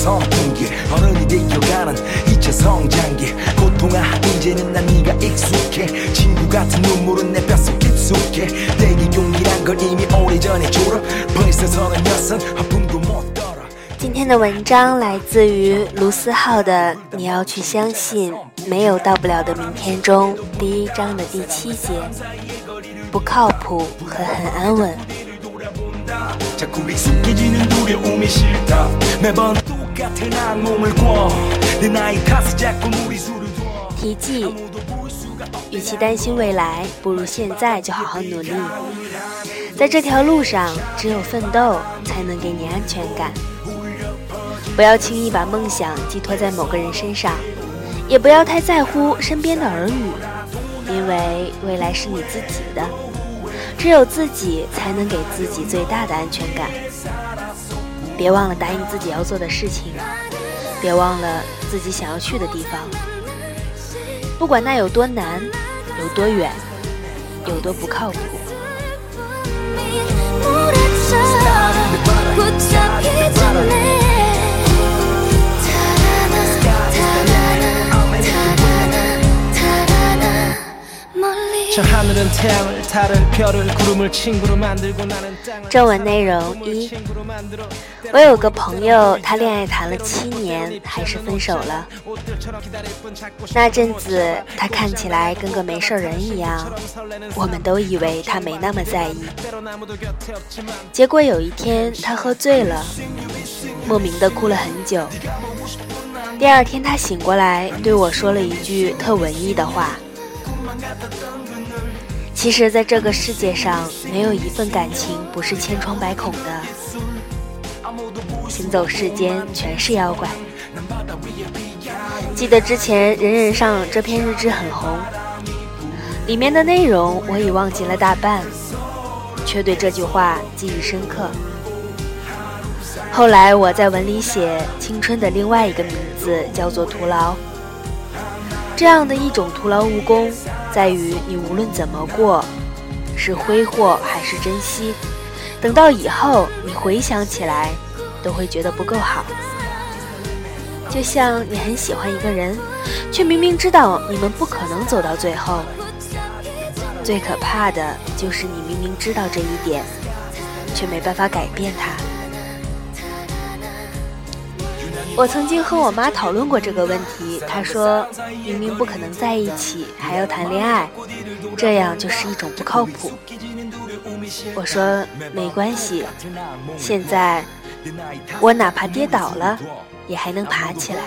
친구 장난 선풍기 어른이 되어가는 2차 성장기 고통아 이제는 난 네가 익숙해 친구 같은 눈물은 내 뼛속 깊숙해 내게 용기란 걸 이미 오래전에 졸업 벌써 서른여섯 아픔도 못 떨어 今天的文章来自于卢思浩的《你要去相信没有到不了的明天》中第一章的第七节，不靠谱和很安稳。 提记与其担心未来不如现在就好好努力。在这条路上只有奋斗才能给你安全感。不要轻易把梦想寄托在某个人身上也不要太在乎身边的儿女因为未来是你自己的。只有自己才能给自己最大的安全感。别忘了答应自己要做的事情，别忘了自己想要去的地方。不管那有多难，有多远，有多不靠谱。正文内容一：我有个朋友，他恋爱谈了七年，还是分手了。那阵子他看起来跟个没事人一样，我们都以为他没那么在意。结果有一天他喝醉了，莫名的哭了很久。第二天他醒过来对我说了一句特文艺的话。其实，在这个世界上，没有一份感情不是千疮百孔的。行走世间，全是妖怪。记得之前人人上这篇日志很红，里面的内容我已忘记了大半，却对这句话记忆深刻。后来我在文里写，青春的另外一个名字叫做徒劳。这样的一种徒劳无功，在于你无论怎么过，是挥霍还是珍惜，等到以后你回想起来，都会觉得不够好。就像你很喜欢一个人，却明明知道你们不可能走到最后。最可怕的就是你明明知道这一点，却没办法改变它。我曾经和我妈讨论过这个问题，她说明明不可能在一起，还要谈恋爱，这样就是一种不靠谱。我说没关系，现在我哪怕跌倒了，也还能爬起来。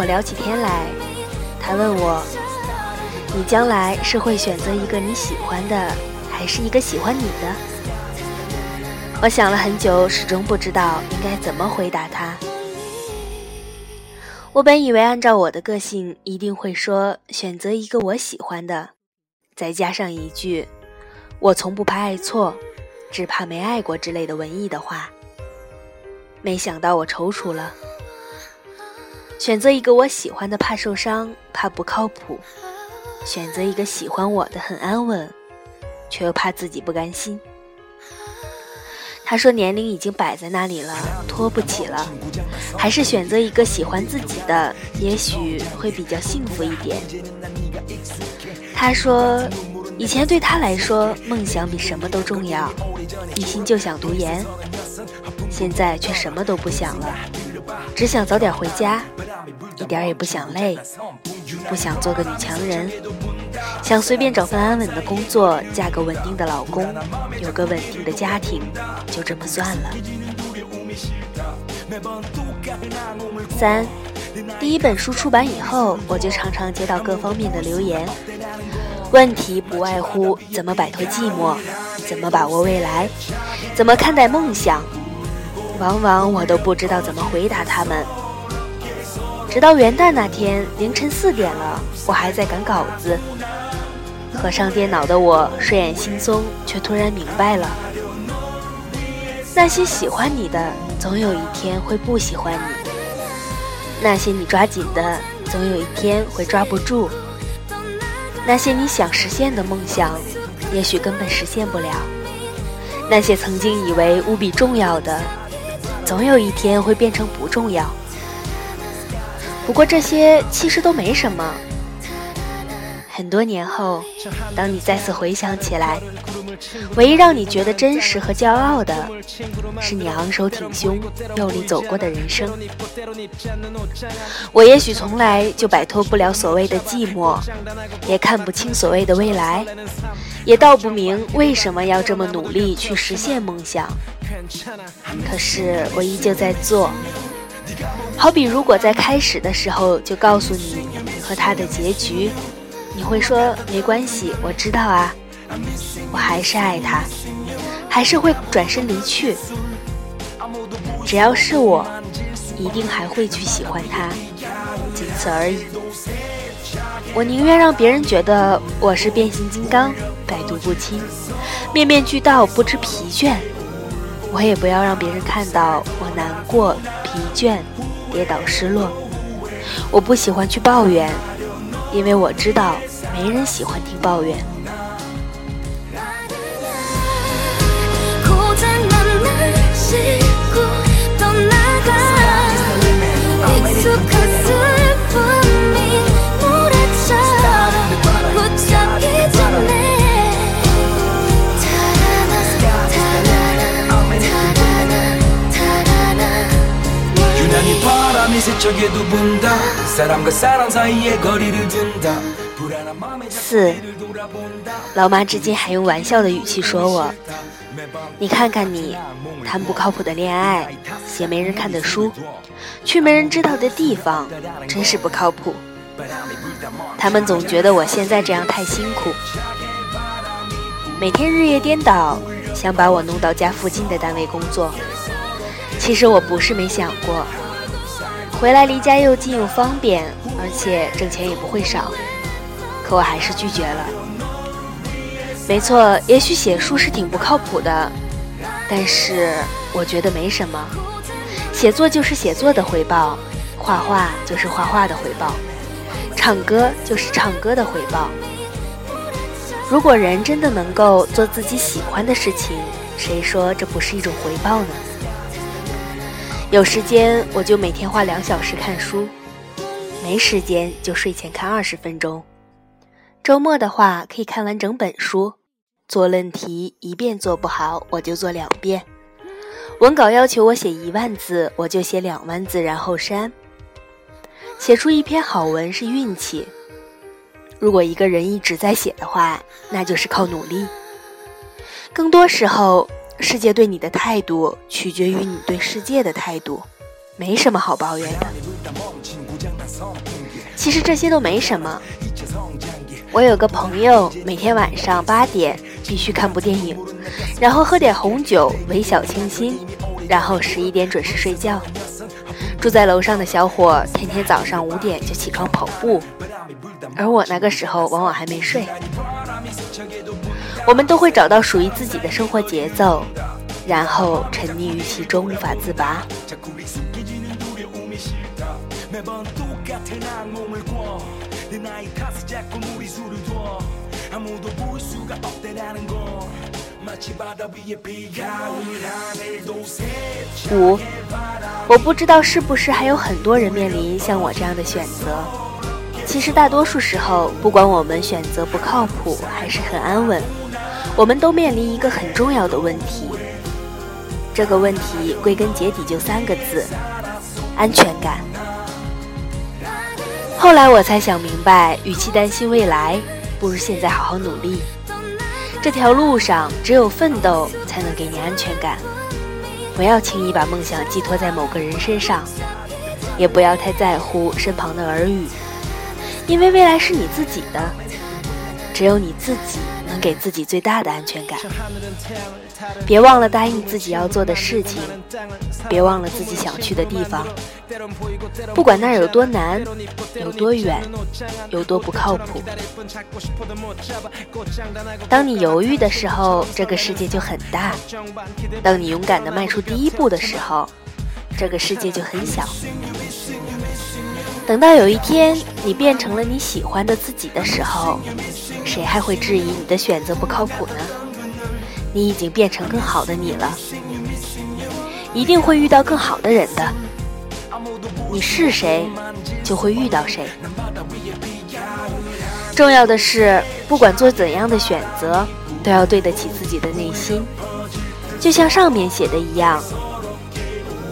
我聊起天来，他问我：“你将来是会选择一个你喜欢的，还是一个喜欢你的？”我想了很久，始终不知道应该怎么回答他。我本以为按照我的个性，一定会说选择一个我喜欢的，再加上一句“我从不怕爱错，只怕没爱过”之类的文艺的话。没想到我踌躇了。选择一个我喜欢的，怕受伤，怕不靠谱；选择一个喜欢我的，很安稳，却又怕自己不甘心。他说年龄已经摆在那里了，拖不起了，还是选择一个喜欢自己的，也许会比较幸福一点。他说，以前对他来说，梦想比什么都重要，一心就想读研，现在却什么都不想了，只想早点回家，一点也不想累，不想做个女强人，想随便找份安稳的工作，嫁个稳定的老公，有个稳定的家庭，就这么算了。三，第一本书出版以后，我就常常接到各方面的留言，问题不外乎怎么摆脱寂寞，怎么把握未来，怎么看待梦想？往往我都不知道怎么回答他们。直到元旦那天凌晨四点了，我还在赶稿子。合上电脑的我睡眼惺忪，却突然明白了：那些喜欢你的，总有一天会不喜欢你；那些你抓紧的，总有一天会抓不住；那些你想实现的梦想，也许根本实现不了；那些曾经以为无比重要的，总有一天会变成不重要。不过这些其实都没什么。很多年后，当你再次回想起来，唯一让你觉得真实和骄傲的，是你昂首挺胸、用力走过的人生。我也许从来就摆脱不了所谓的寂寞，也看不清所谓的未来，也道不明为什么要这么努力去实现梦想。可是我依旧在做。好比如果在开始的时候就告诉你和他的结局。你会说没关系，我知道啊，我还是爱他，还是会转身离去。只要是我，一定还会去喜欢他，仅此而已。我宁愿让别人觉得我是变形金刚，百毒不侵，面面俱到，不知疲倦。我也不要让别人看到我难过、疲倦、跌倒、失落。我不喜欢去抱怨。因为我知道，没人喜欢听抱怨。四，老妈至今还用玩笑的语气说我：“你看看你，谈不靠谱的恋爱，写没人看的书，去没人知道的地方，真是不靠谱。”他们总觉得我现在这样太辛苦，每天日夜颠倒，想把我弄到家附近的单位工作。其实我不是没想过。回来离家又近又方便，而且挣钱也不会少，可我还是拒绝了。没错，也许写书是挺不靠谱的，但是我觉得没什么。写作就是写作的回报，画画就是画画的回报，唱歌就是唱歌的回报。如果人真的能够做自己喜欢的事情，谁说这不是一种回报呢？有时间我就每天花两小时看书，没时间就睡前看二十分钟。周末的话可以看完整本书。做论题一遍做不好，我就做两遍。文稿要求我写一万字，我就写两万字，然后删。写出一篇好文是运气。如果一个人一直在写的话，那就是靠努力。更多时候。世界对你的态度取决于你对世界的态度，没什么好抱怨的。其实这些都没什么。我有个朋友，每天晚上八点必须看部电影，然后喝点红酒，微小清新，然后十一点准时睡觉。住在楼上的小伙，天天早上五点就起床跑步，而我那个时候往往还没睡。我们都会找到属于自己的生活节奏，然后沉溺于其中无法自拔。五，我不知道是不是还有很多人面临像我这样的选择。其实大多数时候，不管我们选择不靠谱还是很安稳。我们都面临一个很重要的问题，这个问题归根结底就三个字：安全感。后来我才想明白，与其担心未来，不如现在好好努力。这条路上，只有奋斗才能给你安全感。不要轻易把梦想寄托在某个人身上，也不要太在乎身旁的耳语，因为未来是你自己的，只有你自己。能给自己最大的安全感。别忘了答应自己要做的事情，别忘了自己想去的地方，不管那儿有多难、有多远、有多不靠谱。当你犹豫的时候，这个世界就很大；当你勇敢地迈出第一步的时候，这个世界就很小。等到有一天你变成了你喜欢的自己的时候，谁还会质疑你的选择不靠谱呢？你已经变成更好的你了，一定会遇到更好的人的。你是谁，就会遇到谁。重要的是，不管做怎样的选择，都要对得起自己的内心。就像上面写的一样，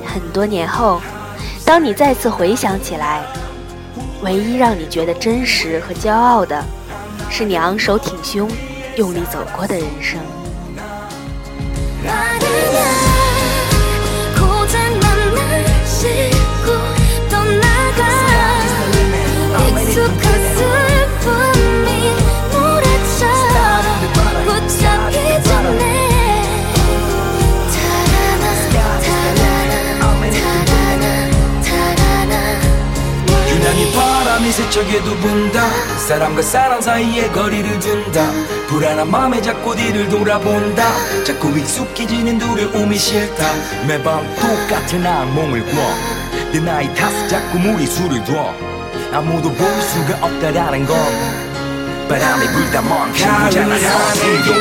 很多年后，当你再次回想起来。唯一让你觉得真实和骄傲的，是你昂首挺胸、用力走过的人生。 이 세척에도 본다. 사람과 사람 사이에 거리를 둔다. 불안한 마음에 자꾸 뒤를 돌아본다. 자꾸 익숙해지는 두려움이 싫다. 매밤 똑같은 악몽을 꿔내 나이 탓에 자꾸 무리수를 둬 아무도 볼 수가 없다라는 건 바람이 불다 멈추잖아. 하늘도